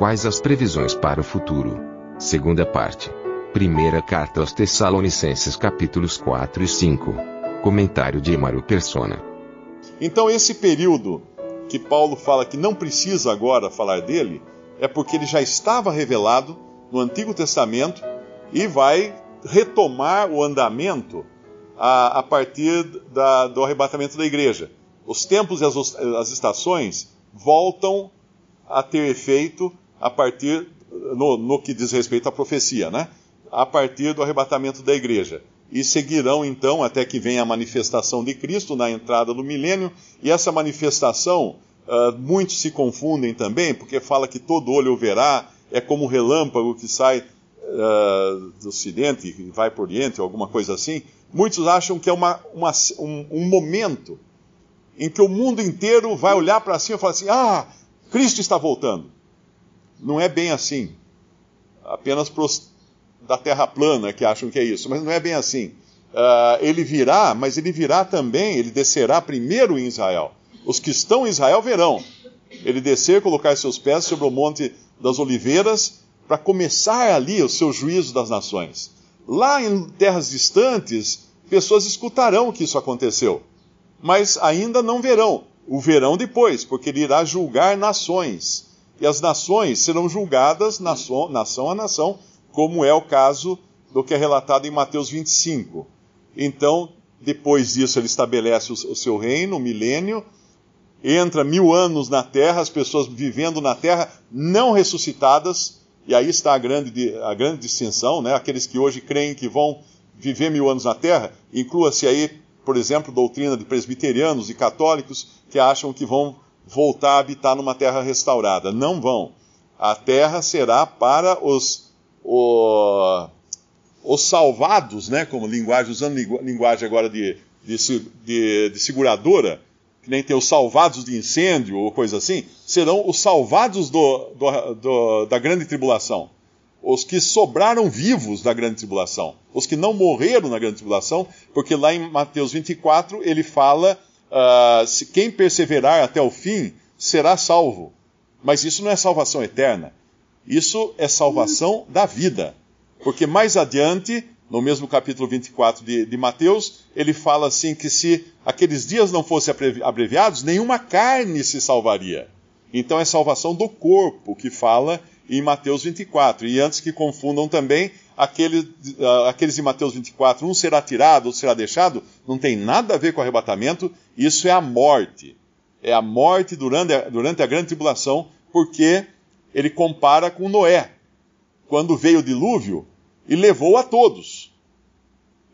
Quais as previsões para o futuro? Segunda parte. Primeira carta aos Tessalonicenses capítulos 4 e 5. Comentário de Emaro Persona. Então esse período que Paulo fala que não precisa agora falar dele, é porque ele já estava revelado no Antigo Testamento e vai retomar o andamento a, a partir da, do arrebatamento da igreja. Os tempos e as, as, estações voltam a ter efeito a partir, no, no que diz respeito à profecia, né? A partir do arrebatamento da igreja e seguirão então até que venha a manifestação de Cristo na entrada do milênio, e essa manifestação, uh, muitos se confundem também, porque fala que todo olho verá, é como um relâmpago que sai uh, do ocidente e vai para o oriente, alguma coisa assim. Muitos acham que é uma, uma, um, um momento em que o mundo inteiro vai olhar para cima e falar assim: ah, Cristo está voltando. Não é bem assim. Apenas pros da Terra plana que acham que é isso, mas não é bem assim. Uh, ele virá, mas ele virá também, ele descerá primeiro em Israel. Os que estão em Israel verão. Ele descer, colocar seus pés sobre o Monte das Oliveiras, para começar ali o seu juízo das nações. Lá em terras distantes, pessoas escutarão que isso aconteceu, mas ainda não verão. O verão depois, porque ele irá julgar nações. E as nações serão julgadas nação, nação a nação, como é o caso do que é relatado em Mateus 25. Então, depois disso, ele estabelece o, seu reino, o milênio, entra mil anos na terra, as pessoas vivendo na terra, não ressuscitadas, e aí está a grande, a grande distinção, né? aqueles que hoje creem que vão viver mil anos na terra, inclua-se aí, por exemplo, doutrina de presbiterianos e católicos que acham que vão voltar a habitar numa terra restaurada. Não vão. A terra será para os o, os salvados, né, como linguagem, usando linguagem agora de, de, de, de seguradora, que nem tem os salvados de incêndio ou coisa assim, serão os salvados do, do, do, da grande tribulação. Os que sobraram vivos da grande tribulação. Os que não morreram na grande tribulação, porque lá em Mateus 24 ele fala: uh, se quem perseverar até o fim será salvo. Mas isso não é salvação eterna. Isso é salvação da vida. Porque mais adiante, no mesmo capítulo 24 de, de Mateus, ele fala assim que se aqueles dias não fossem abreviados, nenhuma carne se salvaria. Então é salvação do corpo que fala em Mateus 24. E antes que confundam também, aquele, uh, aqueles de Mateus 24, um será tirado, outro será deixado, não tem nada a ver com arrebatamento, isso é a morte. É a morte durante a, durante a grande tribulação, porque ele compara com Noé, quando veio o dilúvio e levou a todos.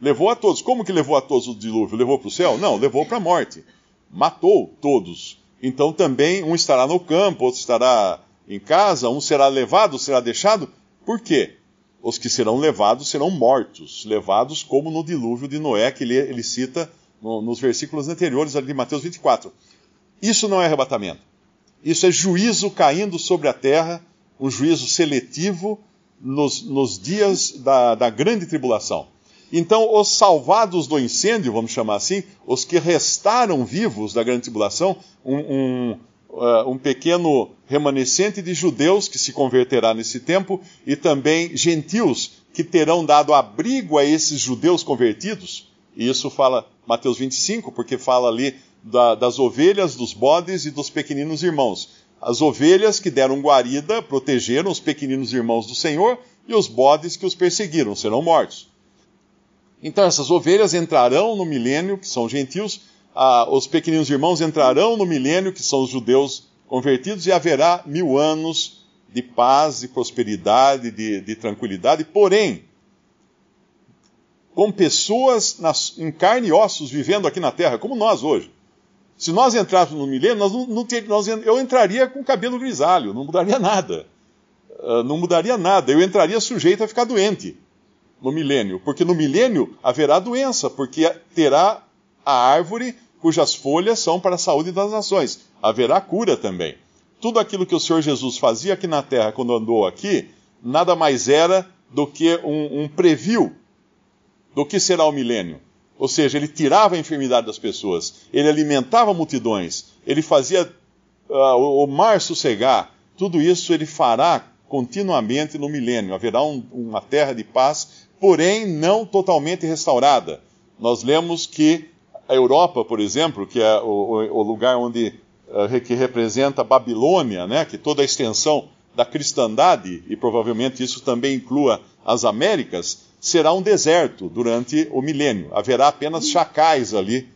Levou a todos. Como que levou a todos o dilúvio? Levou para o céu? Não, levou para a morte. Matou todos. Então também um estará no campo, outro estará em casa, um será levado, será deixado. Por quê? Os que serão levados serão mortos, levados como no dilúvio de Noé, que ele, ele cita no, nos versículos anteriores ali de Mateus 24. Isso não é arrebatamento. Isso é juízo caindo sobre a terra, um juízo seletivo nos, nos dias da, da grande tribulação. Então, os salvados do incêndio, vamos chamar assim, os que restaram vivos da grande tribulação, um, um, uh, um, pequeno remanescente de judeus que se converterá nesse tempo, e também gentios que terão dado abrigo a esses judeus convertidos. E isso fala Mateus 25, porque fala ali da, das ovelhas, dos bodes e dos pequeninos irmãos. As ovelhas que deram guarida protegeram os pequeninos irmãos do Senhor, e os bodes que os perseguiram serão mortos. Então essas ovelhas entrarão no milênio, que são gentios, ah, os pequeninos irmãos entrarão no milênio, que são os judeus convertidos, e haverá mil anos de paz, de prosperidade, de, de tranquilidade. Porém, com pessoas nas, em carne e ossos vivendo aqui na terra, como nós hoje Se nós entrássemos no milênio, nós não, não ter, nós, eu entraria com cabelo grisalho, não mudaria nada. Uh, não mudaria nada. Eu entraria sujeito a ficar doente no milênio, porque no milênio haverá doença, porque terá a árvore cujas folhas são para a saúde das nações. Haverá cura também. Tudo aquilo que o Senhor Jesus fazia aqui na terra quando andou aqui, nada mais era do que um, um preview do que será o milênio. Ou seja, ele tirava a enfermidade das pessoas, ele alimentava multidões, ele fazia uh, o mar sossegar. Tudo isso ele fará continuamente no milênio. Haverá um, uma terra de paz, porém não totalmente restaurada. Nós lemos que a Europa, por exemplo, que é o, o lugar onde uh, que representa a Babilônia, né, que toda a extensão da cristandade, e provavelmente isso também inclua as Américas, será um deserto durante o milênio. Haverá apenas chacais ali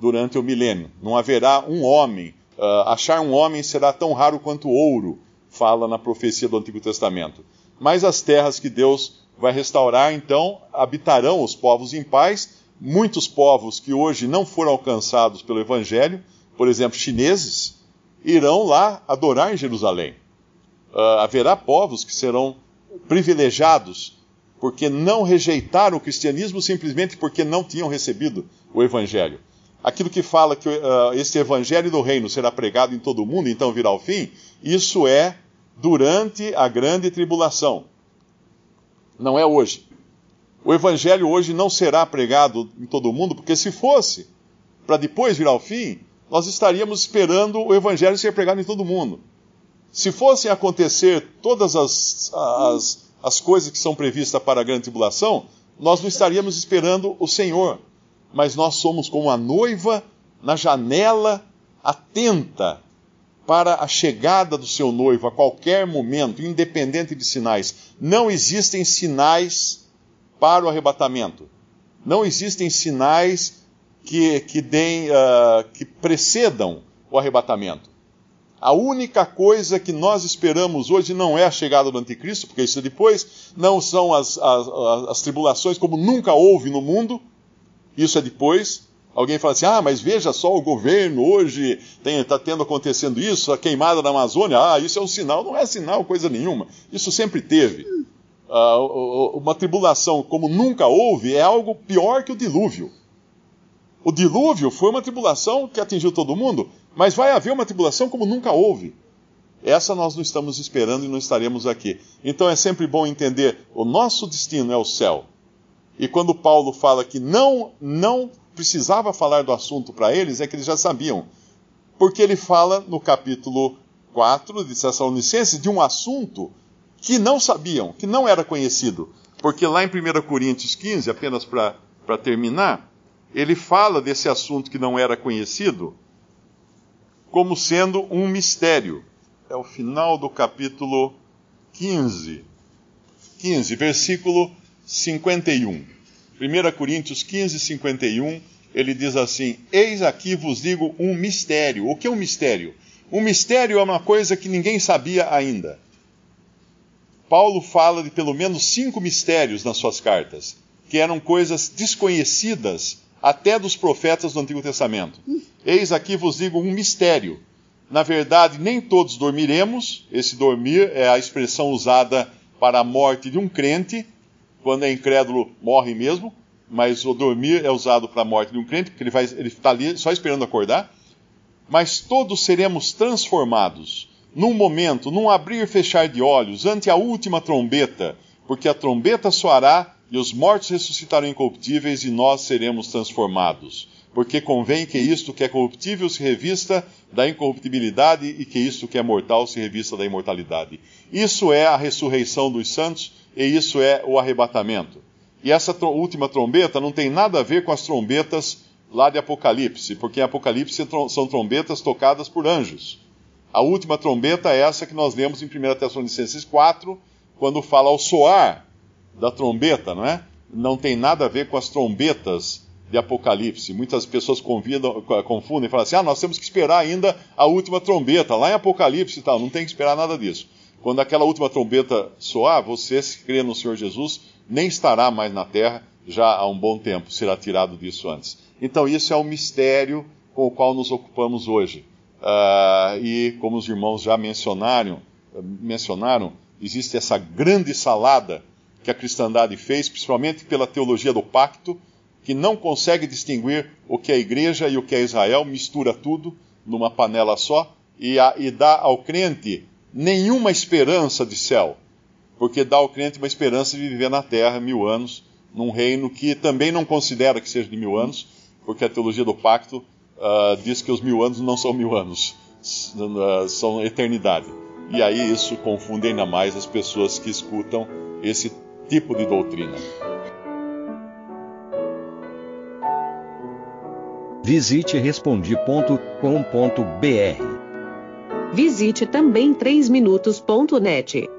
durante o milênio. Não haverá um homem. Uh, achar um homem será tão raro quanto ouro, fala na profecia do Antigo Testamento. Mas as terras que Deus vai restaurar, então, habitarão os povos em paz. Muitos povos que hoje não foram alcançados pelo Evangelho, por exemplo, chineses, irão lá adorar em Jerusalém. Uh, haverá povos que serão privilegiados porque não rejeitaram o cristianismo simplesmente porque não tinham recebido o evangelho. Aquilo que fala que uh, esse evangelho do reino será pregado em todo o mundo, então virá o fim, isso é durante a grande tribulação. Não é hoje. O evangelho hoje não será pregado em todo o mundo, porque se fosse para depois virar o fim, nós estaríamos esperando o evangelho ser pregado em todo o mundo. Se fossem acontecer todas as, as as coisas que são previstas para a grande tribulação, nós não estaríamos esperando o Senhor, mas nós somos como a noiva na janela, atenta para a chegada do seu noivo a qualquer momento, independente de sinais. Não existem sinais para o arrebatamento. Não existem sinais que, que, deem, uh, que precedam o arrebatamento. A única coisa que nós esperamos hoje não é a chegada do anticristo, porque isso é depois, não são as, as, as tribulações como nunca houve no mundo, isso é depois. Alguém fala assim: ah, mas veja só o governo hoje está tendo acontecendo isso, a queimada na Amazônia, ah, isso é um sinal. Não é sinal, coisa nenhuma. Isso sempre teve. Uh, uma tribulação como nunca houve é algo pior que o dilúvio. O dilúvio foi uma tribulação que atingiu todo mundo, mas vai haver uma tribulação como nunca houve. Essa nós não estamos esperando e não estaremos aqui. Então é sempre bom entender, o nosso destino é o céu. E quando Paulo fala que não não precisava falar do assunto para eles, é que eles já sabiam. Porque ele fala no capítulo 4 de Tessalonicenses de um assunto que não sabiam, que não era conhecido. Porque lá em 1 Coríntios 15, apenas para terminar, ele fala desse assunto que não era conhecido como sendo um mistério. É o final do capítulo 15. 15, versículo 51. 1 Coríntios 15, 51, ele diz assim: Eis aqui vos digo um mistério. O que é um mistério? Um mistério é uma coisa que ninguém sabia ainda. Paulo fala de pelo menos cinco mistérios nas suas cartas, que eram coisas desconhecidas até dos profetas do Antigo Testamento. Eis aqui vos digo um mistério. Na verdade, nem todos dormiremos. Esse dormir é a expressão usada para a morte de um crente. Quando é incrédulo, morre mesmo. Mas o dormir é usado para a morte de um crente, porque ele está ali só esperando acordar. Mas todos seremos transformados num momento, num abrir e fechar de olhos, ante a última trombeta, porque a trombeta soará e os mortos ressuscitarão incorruptíveis e nós seremos transformados. Porque convém que isto que é corruptível se revista da incorruptibilidade e que isto que é mortal se revista da imortalidade. Isso é a ressurreição dos santos e isso é o arrebatamento. E essa última trombeta não tem nada a ver com as trombetas lá de Apocalipse, porque em Apocalipse são trombetas tocadas por anjos. A última trombeta é essa que nós lemos em 1 Tessalonicenses 4, quando fala ao soar da trombeta, não é? Não tem nada a ver com as trombetas de Apocalipse. Muitas pessoas convidam, confundem e falam assim: ah, nós temos que esperar ainda a última trombeta, lá em Apocalipse e tal. Não tem que esperar nada disso. Quando aquela última trombeta soar, você, se crê no Senhor Jesus, nem estará mais na terra já há um bom tempo, será tirado disso antes. Então, isso é um mistério com o qual nos ocupamos hoje. Uh, e como os irmãos já mencionaram, mencionaram, existe essa grande salada que a cristandade fez, principalmente pela teologia do pacto, que não consegue distinguir o que é igreja e o que é Israel, mistura tudo numa panela só e, a, e dá ao crente nenhuma esperança de céu, porque dá ao crente uma esperança de viver na terra mil anos, num reino que também não considera que seja de mil anos, porque a teologia do pacto uh, diz que os mil anos não são mil anos, uh, são eternidade. E aí isso confunde ainda mais as pessoas que escutam esse tipo de doutrina. Visite respondi.com.br. Visite também 3minutos.net.